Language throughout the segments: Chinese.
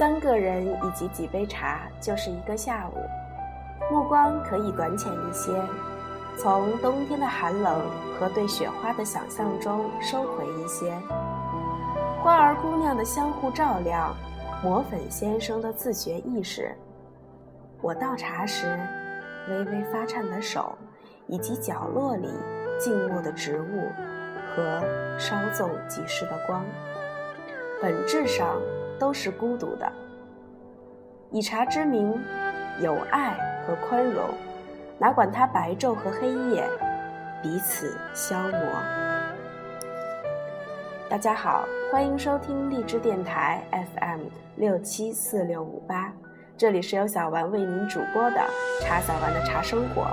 三个人以及几杯茶就是一个下午，目光可以短浅一些，从冬天的寒冷和对雪花的想象中收回一些。花儿姑娘的相互照亮，抹粉先生的自觉意识。我倒茶时，微微发颤的手，以及角落里静默的植物和稍纵即逝的光，本质上都是孤独的。以茶之名，有爱和宽容，哪管它白昼和黑夜，彼此消磨。大家好，欢迎收听荔枝电台 FM 六七四六五八，这里是由小丸为您主播的茶小丸的茶生活。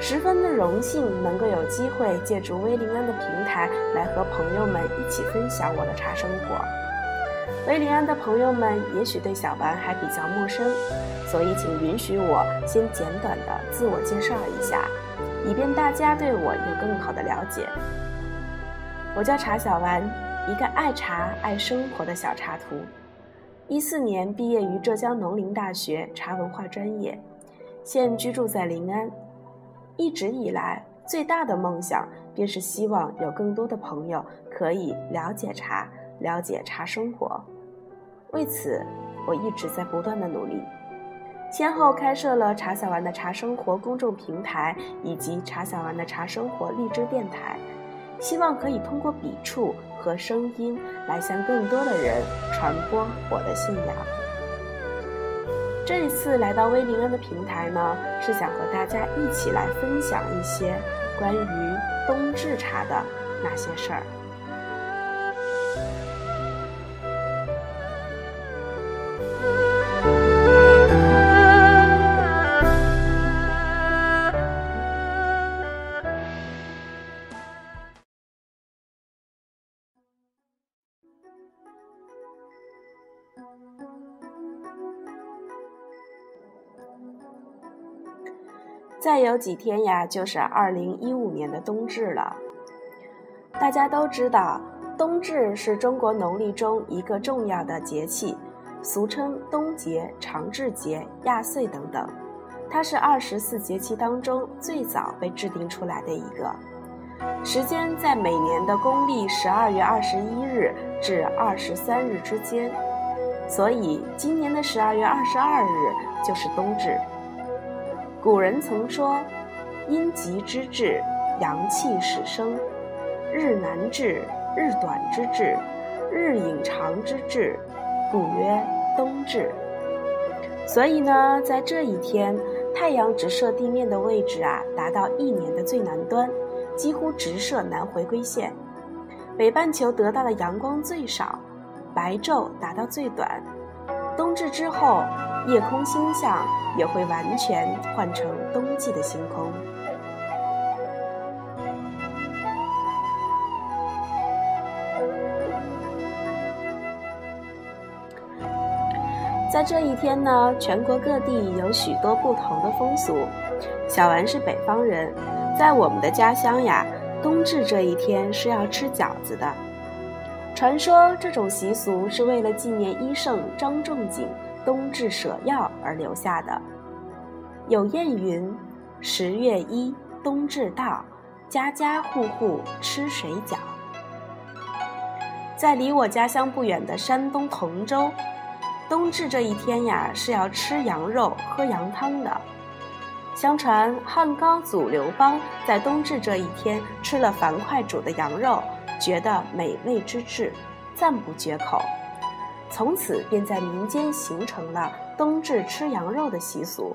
十分的荣幸能够有机会借助威林安的平台来和朋友们一起分享我的茶生活。威林安的朋友们也许对小丸还比较陌生，所以请允许我先简短的自我介绍一下，以便大家对我有更好的了解。我叫茶小丸，一个爱茶爱生活的小茶徒。一四年毕业于浙江农林大学茶文化专业，现居住在临安。一直以来，最大的梦想便是希望有更多的朋友可以了解茶，了解茶生活。为此，我一直在不断的努力，先后开设了茶小丸的茶生活公众平台以及茶小丸的茶生活荔枝电台。希望可以通过笔触和声音来向更多的人传播我的信仰。这一次来到威灵恩的平台呢，是想和大家一起来分享一些关于冬至茶的那些事儿。再有几天呀，就是二零一五年的冬至了。大家都知道，冬至是中国农历中一个重要的节气，俗称冬节、长至节、亚岁等等。它是二十四节气当中最早被制定出来的一个，时间在每年的公历十二月二十一日至二十三日之间，所以今年的十二月二十二日就是冬至。古人曾说：“阴极之至，阳气始生；日南至，日短之至，日影长之至，故曰冬至。”所以呢，在这一天，太阳直射地面的位置啊，达到一年的最南端，几乎直射南回归线。北半球得到的阳光最少，白昼达到最短。冬至之后。夜空星象也会完全换成冬季的星空。在这一天呢，全国各地有许多不同的风俗。小丸是北方人，在我们的家乡呀，冬至这一天是要吃饺子的。传说这种习俗是为了纪念医圣张仲景。冬至舍药而留下的。有谚云：“十月一，冬至到，家家户户吃水饺。”在离我家乡不远的山东滕州，冬至这一天呀是要吃羊肉、喝羊汤的。相传汉高祖刘邦在冬至这一天吃了樊哙煮的羊肉，觉得美味之至，赞不绝口。从此便在民间形成了冬至吃羊肉的习俗。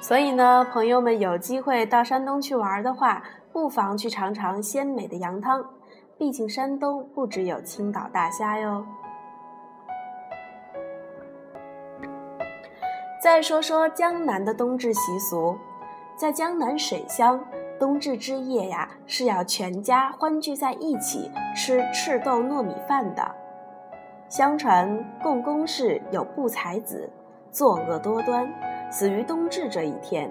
所以呢，朋友们有机会到山东去玩的话，不妨去尝尝鲜美的羊汤。毕竟山东不只有青岛大虾哟。再说说江南的冬至习俗，在江南水乡，冬至之夜呀是要全家欢聚在一起吃赤豆糯米饭的。相传共工氏有不才子，作恶多端，死于冬至这一天。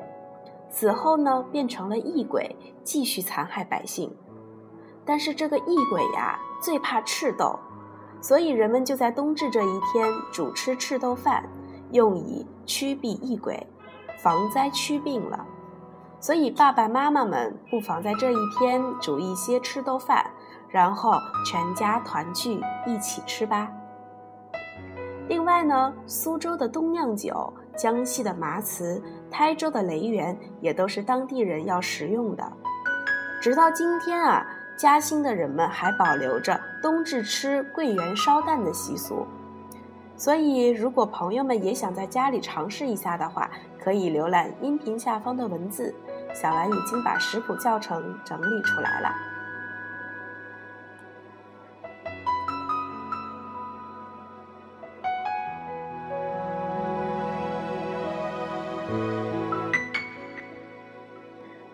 死后呢，变成了异鬼，继续残害百姓。但是这个异鬼呀，最怕赤豆，所以人们就在冬至这一天主吃赤豆饭，用以驱避异鬼，防灾驱病了。所以爸爸妈妈们不妨在这一天煮一些赤豆饭，然后全家团聚一起吃吧。另外呢，苏州的东酿酒、江西的麻糍、台州的雷园也都是当地人要食用的。直到今天啊，嘉兴的人们还保留着冬至吃桂圆烧蛋的习俗。所以，如果朋友们也想在家里尝试一下的话，可以浏览音频下方的文字，小兰已经把食谱教程整理出来了。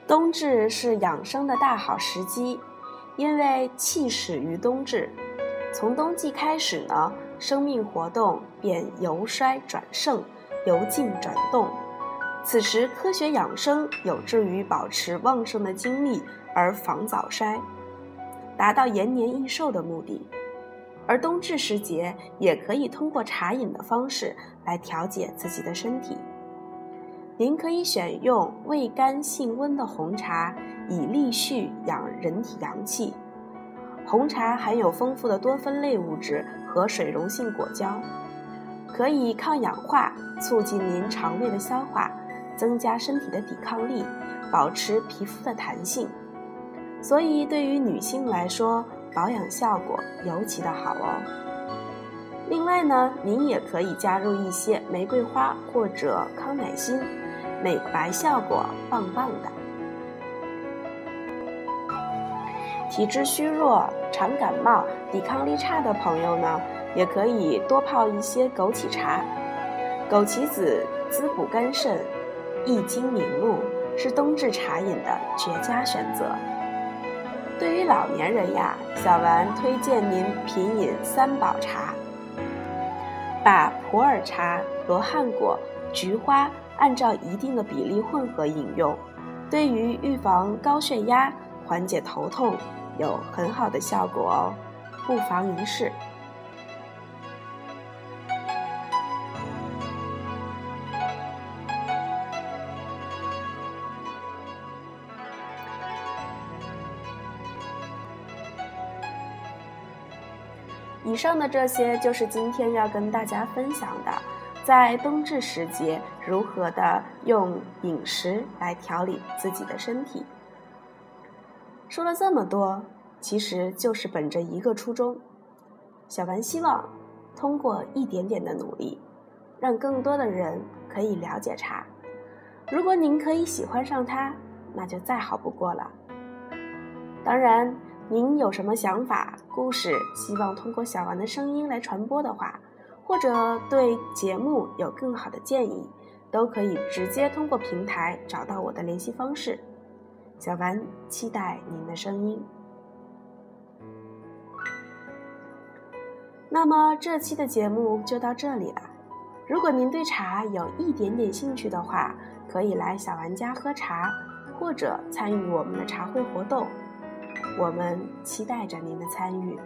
冬至是养生的大好时机，因为气始于冬至。从冬季开始呢，生命活动便由衰转盛，由静转动。此时科学养生有助于保持旺盛的精力，而防早衰，达到延年益寿的目的。而冬至时节，也可以通过茶饮的方式来调节自己的身体。您可以选用味甘性温的红茶，以利蓄养人体阳气。红茶含有丰富的多酚类物质和水溶性果胶，可以抗氧化，促进您肠胃的消化，增加身体的抵抗力，保持皮肤的弹性。所以，对于女性来说，保养效果尤其的好哦。另外呢，您也可以加入一些玫瑰花或者康乃馨。美白效果棒棒的。体质虚弱、常感冒、抵抗力差的朋友呢，也可以多泡一些枸杞茶。枸杞子滋补肝肾，益精明目，是冬至茶饮的绝佳选择。对于老年人呀，小丸推荐您品饮三宝茶，把普洱茶、罗汉果、菊花。按照一定的比例混合饮用，对于预防高血压、缓解头痛有很好的效果哦，不妨一试。以上的这些就是今天要跟大家分享的。在冬至时节，如何的用饮食来调理自己的身体？说了这么多，其实就是本着一个初衷：小丸希望通过一点点的努力，让更多的人可以了解茶。如果您可以喜欢上它，那就再好不过了。当然，您有什么想法、故事，希望通过小丸的声音来传播的话。或者对节目有更好的建议，都可以直接通过平台找到我的联系方式。小丸期待您的声音。那么这期的节目就到这里了。如果您对茶有一点点兴趣的话，可以来小丸家喝茶，或者参与我们的茶会活动。我们期待着您的参与。